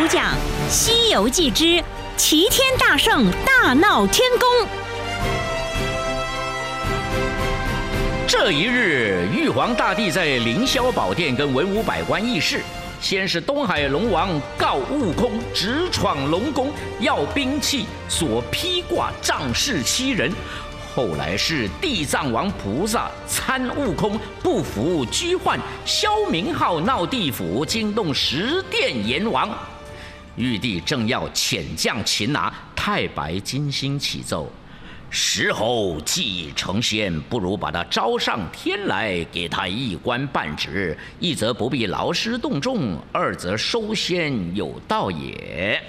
主讲《西游记之齐天大圣大闹天宫》。这一日，玉皇大帝在凌霄宝殿跟文武百官议事。先是东海龙王告悟空直闯龙宫，要兵器，所披挂仗势欺人。后来是地藏王菩萨参悟空不服拘唤，萧明浩闹地府，惊动十殿阎王。玉帝正要遣将擒拿，太白金星启奏：石猴既已成仙，不如把他招上天来，给他一官半职，一则不必劳师动众，二则收仙有道也。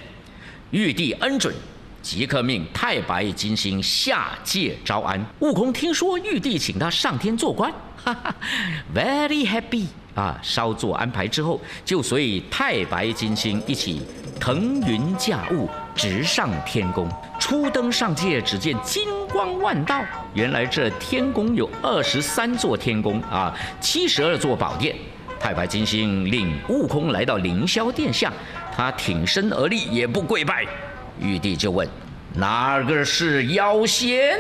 玉帝恩准。即刻命太白金星下界招安。悟空听说玉帝请他上天做官，哈哈，very happy 啊！稍作安排之后，就随太白金星一起腾云驾雾，直上天宫。初登上界，只见金光万道。原来这天宫有二十三座天宫啊，七十二座宝殿。太白金星领悟空来到凌霄殿下，他挺身而立，也不跪拜。玉帝就问：“哪个是妖仙？”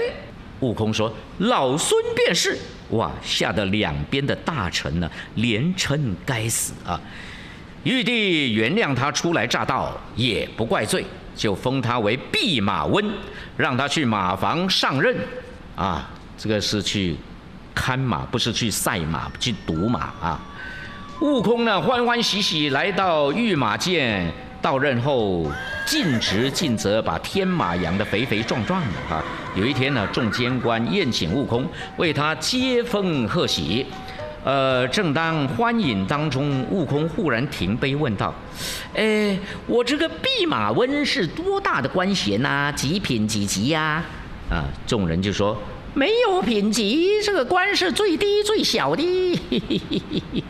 悟空说：“老孙便是。”哇！吓得两边的大臣呢连称该死啊！玉帝原谅他初来乍到，也不怪罪，就封他为弼马温，让他去马房上任。啊，这个是去看马，不是去赛马，去赌马啊！悟空呢欢欢喜喜来到御马监。到任后尽职尽责，把天马养得肥肥壮壮的啊。有一天呢，众监官宴请悟空，为他接风贺喜。呃，正当欢饮当中，悟空忽然停杯问道：“哎，我这个弼马温是多大的官衔呐？几品几级呀？”啊，众人就说：“没有品级，这个官是最低最小的。”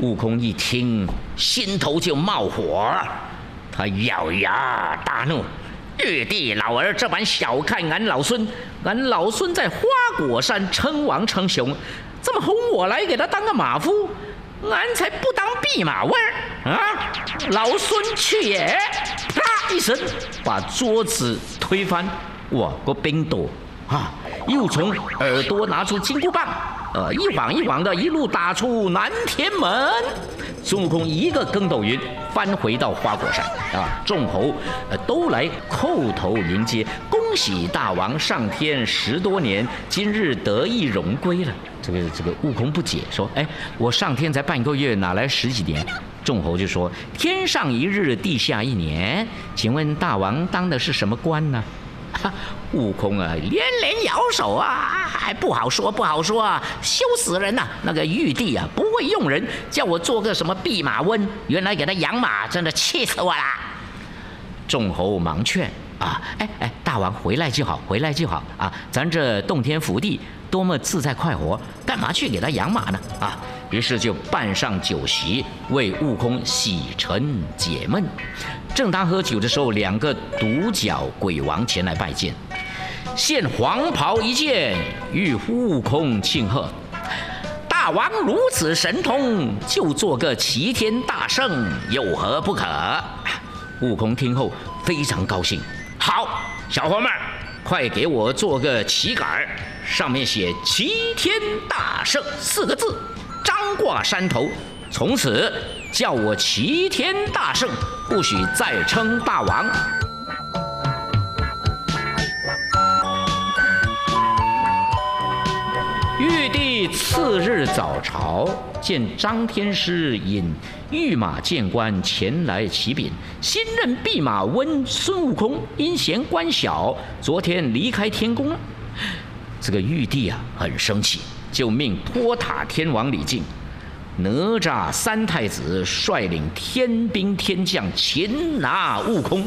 悟空一听，心头就冒火。他咬牙大怒：“玉帝老儿这般小看俺老孙，俺老孙在花果山称王称雄，这么哄我来给他当个马夫，俺才不当弼马温啊！老孙去也！”啪一声，把桌子推翻。哇，个冰多啊！又从耳朵拿出金箍棒，呃，一网一网的，一路打出南天门。孙悟空一个跟斗云翻回到花果山啊，众猴呃都来叩头迎接，恭喜大王上天十多年，今日得意荣归了。这个这个悟空不解说：“哎，我上天才半个月，哪来十几年？”众猴就说：“天上一日，地下一年。请问大王当的是什么官呢？” 悟空啊，连连摇手啊，还不好说，不好说，啊，羞死人呐！那个玉帝啊，不会用人，叫我做个什么弼马温，原来给他养马，真的气死我啦！众猴忙劝啊，哎哎，大王回来就好，回来就好啊！咱这洞天福地多么自在快活，干嘛去给他养马呢？啊！于是就办上酒席，为悟空洗尘解闷。正当喝酒的时候，两个独角鬼王前来拜见，献黄袍一件，与悟空庆贺。大王如此神通，就做个齐天大圣，有何不可？悟空听后非常高兴。好，小伙们，快给我做个旗杆，上面写“齐天大圣”四个字。挂山头，从此叫我齐天大圣，不许再称大王。玉帝次日早朝，见张天师引御马监官前来启禀，新任弼马温孙悟空因嫌官小，昨天离开天宫了。这个玉帝啊，很生气。就命托塔天王李靖、哪吒三太子率领天兵天将擒拿悟空。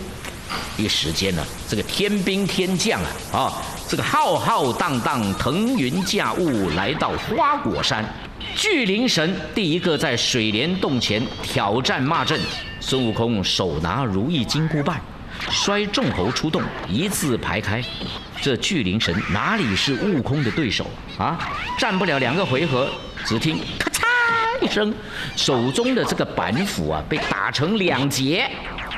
一时间呢，这个天兵天将啊，啊，这个浩浩荡荡腾云驾雾来到花果山。巨灵神第一个在水帘洞前挑战骂阵，孙悟空手拿如意金箍棒，摔众猴出洞，一字排开。这巨灵神哪里是悟空的对手啊？战不了两个回合，只听一声，手中的这个板斧啊被打成两截。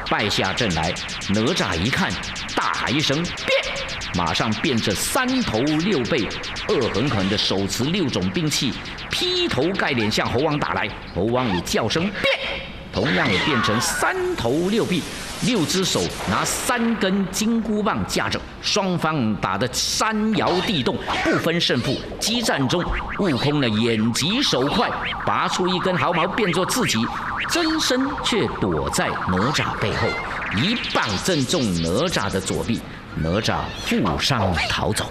败下阵来。哪吒一看，大喊一声变，马上变着三头六臂，恶狠狠地手持六种兵器，劈头盖脸向猴王打来。猴王也叫声变，同样也变成三头六臂。六只手拿三根金箍棒架着，双方打得山摇地动，不分胜负。激战中，悟空呢眼疾手快，拔出一根毫毛变作自己，真身却躲在哪吒背后，一棒正中哪吒的左臂，哪吒负伤逃走。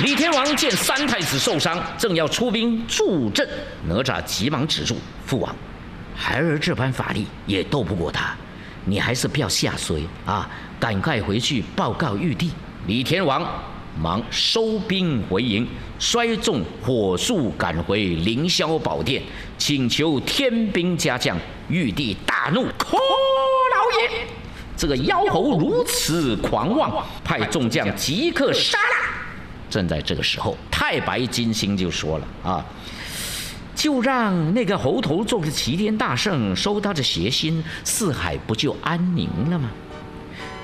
李天王见三太子受伤，正要出兵助阵，哪吒急忙止住，父王。孩儿这般法力也斗不过他，你还是不要下水啊！赶快回去报告玉帝。李天王忙收兵回营，率众火速赶回凌霄宝殿，请求天兵加将。玉帝大怒：“可老爷，这个妖猴如此狂妄，派众将即刻杀了！”正在这个时候，太白金星就说了：“啊。”就让那个猴头做个齐天大圣，收他的邪心，四海不就安宁了吗？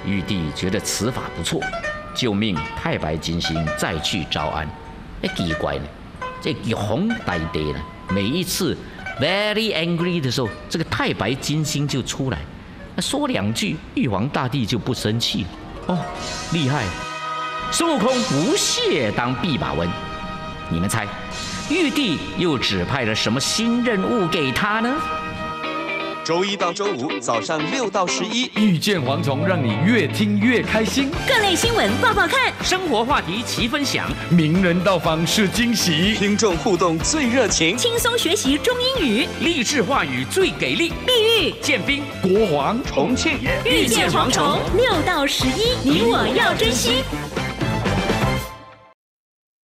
玉帝觉得此法不错，就命太白金星再去招安。哎，奇怪呢，这玉皇大帝呢，每一次 very angry 的时候，这个太白金星就出来，说两句，玉皇大帝就不生气了。哦，厉害！孙悟空不屑当弼马温，你们猜？玉帝又指派了什么新任务给他呢？周一到周五早上六到十一，遇见蝗虫，让你越听越开心。各类新闻报报看，生活话题齐分享，名人到访是惊喜，听众互动最热情，轻松学习中英语，励志话语最给力。碧玉、建兵、国皇、重庆，遇见蝗虫，六到十一，你我要珍惜。